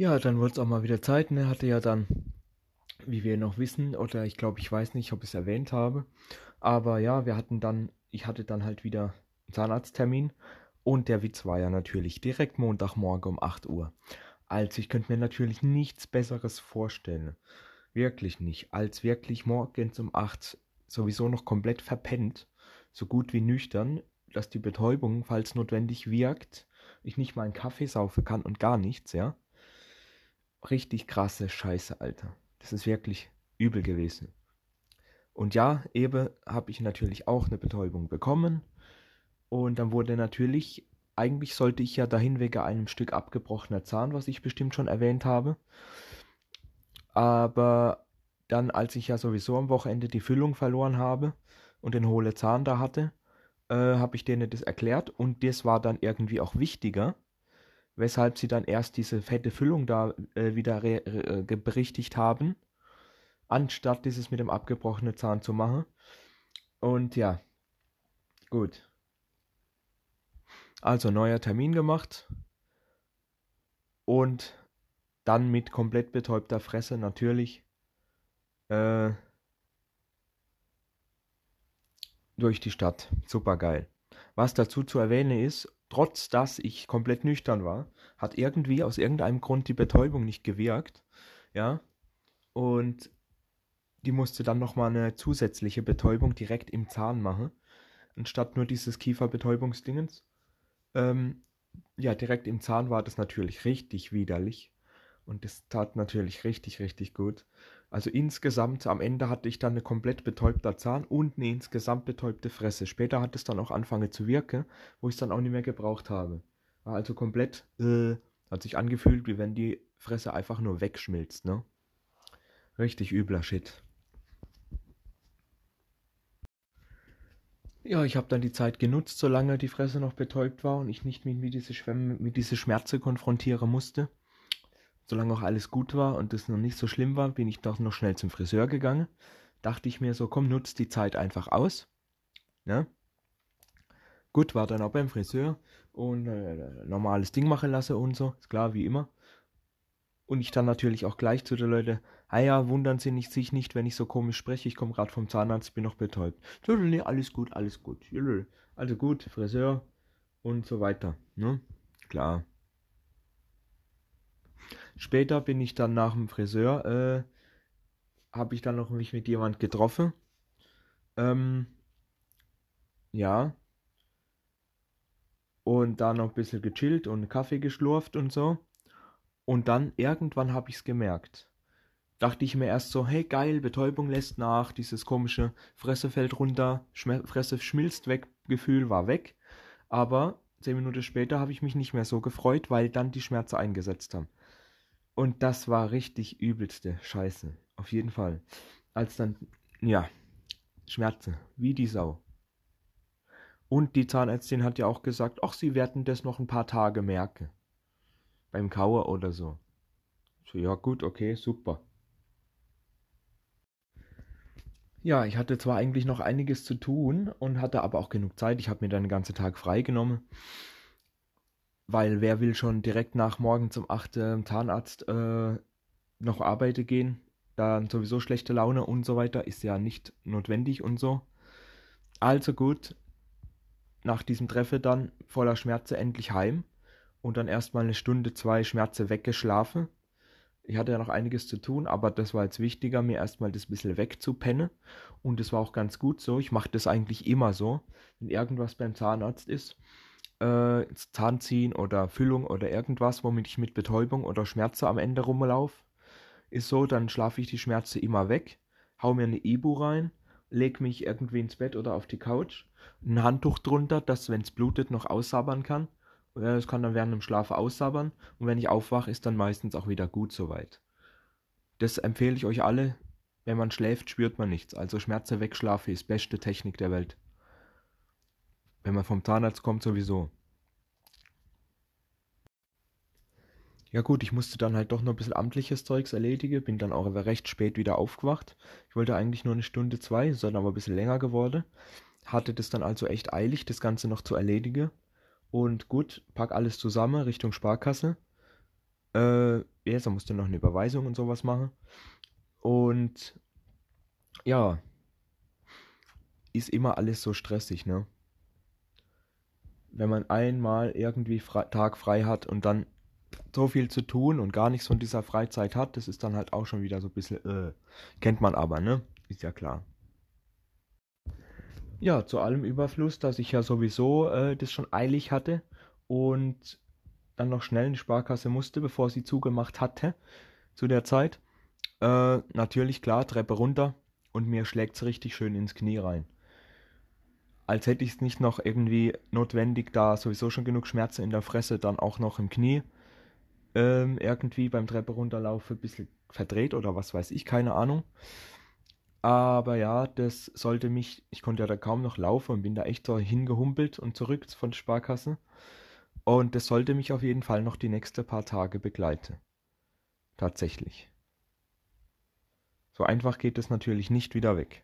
Ja, dann wurde es auch mal wieder Zeit. Ne? Hatte ja dann, wie wir noch wissen, oder ich glaube, ich weiß nicht, ob ich es erwähnt habe, aber ja, wir hatten dann, ich hatte dann halt wieder einen Zahnarzttermin und der Witz war ja natürlich direkt Montagmorgen um 8 Uhr. Also ich könnte mir natürlich nichts Besseres vorstellen. Wirklich nicht. Als wirklich morgens um 8 sowieso noch komplett verpennt, so gut wie nüchtern, dass die Betäubung, falls notwendig wirkt, ich nicht mal einen Kaffee saufen kann und gar nichts, ja. Richtig krasse Scheiße, Alter. Das ist wirklich übel gewesen. Und ja, eben habe ich natürlich auch eine Betäubung bekommen. Und dann wurde natürlich, eigentlich sollte ich ja dahin wegen einem Stück abgebrochener Zahn, was ich bestimmt schon erwähnt habe. Aber dann, als ich ja sowieso am Wochenende die Füllung verloren habe und den hohle Zahn da hatte, äh, habe ich denen das erklärt und das war dann irgendwie auch wichtiger, weshalb sie dann erst diese fette Füllung da äh, wieder äh, berichtigt haben, anstatt dieses mit dem abgebrochenen Zahn zu machen. Und ja, gut. Also neuer Termin gemacht und dann mit komplett betäubter Fresse natürlich äh, durch die Stadt. Super geil. Was dazu zu erwähnen ist, trotz dass ich komplett nüchtern war, hat irgendwie aus irgendeinem Grund die Betäubung nicht gewirkt. Ja. Und die musste dann nochmal eine zusätzliche Betäubung direkt im Zahn machen. Anstatt nur dieses Kieferbetäubungsdingens. Ähm, ja, direkt im Zahn war das natürlich richtig widerlich. Und das tat natürlich richtig, richtig gut. Also insgesamt, am Ende hatte ich dann eine komplett betäubter Zahn und eine insgesamt betäubte Fresse. Später hat es dann auch angefangen zu wirken, wo ich es dann auch nicht mehr gebraucht habe. War also komplett, äh, hat sich angefühlt, wie wenn die Fresse einfach nur wegschmilzt, ne? Richtig übler Shit. Ja, ich habe dann die Zeit genutzt, solange die Fresse noch betäubt war und ich nicht mit, mit, diese, mit diese Schmerze konfrontieren musste solange auch alles gut war und es noch nicht so schlimm war, bin ich doch noch schnell zum Friseur gegangen. Dachte ich mir so, komm, nutzt die Zeit einfach aus. Ne? Gut, war dann auch beim Friseur und äh, normales Ding machen lassen und so, ist klar, wie immer. Und ich dann natürlich auch gleich zu den Leuten, ah ja, wundern Sie nicht, sich nicht, wenn ich so komisch spreche, ich komme gerade vom Zahnarzt, bin noch betäubt. Alles gut, alles gut. Also gut, Friseur und so weiter, ne? Klar. Später bin ich dann nach dem Friseur, äh, habe ich dann noch mich mit jemand getroffen. Ähm, ja. Und dann noch ein bisschen gechillt und Kaffee geschlurft und so. Und dann irgendwann habe ich es gemerkt. Dachte ich mir erst so, hey geil, Betäubung lässt nach, dieses komische Fresse fällt runter, Schme Fresse schmilzt weg, Gefühl war weg. Aber zehn Minuten später habe ich mich nicht mehr so gefreut, weil dann die Schmerzen eingesetzt haben. Und das war richtig übelste Scheiße. Auf jeden Fall. Als dann, ja, Schmerzen, wie die Sau. Und die Zahnärztin hat ja auch gesagt, ach, sie werden das noch ein paar Tage merken. Beim Kauer oder so. So, ja gut, okay, super. Ja, ich hatte zwar eigentlich noch einiges zu tun und hatte aber auch genug Zeit. Ich habe mir dann den ganzen Tag freigenommen. Weil wer will schon direkt nach morgen zum 8. Zahnarzt äh, noch arbeiten gehen? Dann sowieso schlechte Laune und so weiter ist ja nicht notwendig und so. Also gut, nach diesem Treffe dann voller Schmerze endlich heim und dann erstmal eine Stunde, zwei Schmerze weggeschlafen. Ich hatte ja noch einiges zu tun, aber das war jetzt wichtiger, mir erstmal das bisschen wegzupennen. Und das war auch ganz gut so. Ich mache das eigentlich immer so, wenn irgendwas beim Zahnarzt ist äh, Zahn ziehen oder Füllung oder irgendwas, womit ich mit Betäubung oder Schmerze am Ende rumlaufe, ist so, dann schlafe ich die Schmerze immer weg, hau mir eine Ibu rein, leg mich irgendwie ins Bett oder auf die Couch, ein Handtuch drunter, das, wenn es blutet, noch aussabbern kann. Es kann dann während dem Schlaf aussabbern und wenn ich aufwache, ist dann meistens auch wieder gut soweit. Das empfehle ich euch alle. Wenn man schläft, spürt man nichts. Also Schmerze wegschlafe ist beste Technik der Welt. Wenn man vom Zahnarzt kommt, sowieso. Ja gut, ich musste dann halt doch noch ein bisschen amtliches Zeugs erledigen, bin dann auch recht spät wieder aufgewacht. Ich wollte eigentlich nur eine Stunde, zwei, dann aber ein bisschen länger geworden. Hatte das dann also echt eilig, das Ganze noch zu erledigen. Und gut, pack alles zusammen Richtung Sparkasse. Äh, SPS, da musst du noch eine Überweisung und sowas machen. Und ja, ist immer alles so stressig, ne? Wenn man einmal irgendwie Fre Tag frei hat und dann so viel zu tun und gar nichts von dieser Freizeit hat, das ist dann halt auch schon wieder so ein bisschen, äh, kennt man aber, ne? Ist ja klar. Ja, zu allem Überfluss, dass ich ja sowieso äh, das schon eilig hatte und dann noch schnell in die Sparkasse musste, bevor sie zugemacht hatte zu der Zeit. Äh, natürlich klar, Treppe runter und mir schlägt es richtig schön ins Knie rein. Als hätte ich es nicht noch irgendwie notwendig, da sowieso schon genug Schmerzen in der Fresse, dann auch noch im Knie ähm, irgendwie beim Treppe runterlaufen, ein bisschen verdreht oder was weiß ich, keine Ahnung. Aber ja, das sollte mich, ich konnte ja da kaum noch laufen und bin da echt so hingehumpelt und zurück von der Sparkasse. Und das sollte mich auf jeden Fall noch die nächsten paar Tage begleiten. Tatsächlich. So einfach geht es natürlich nicht wieder weg.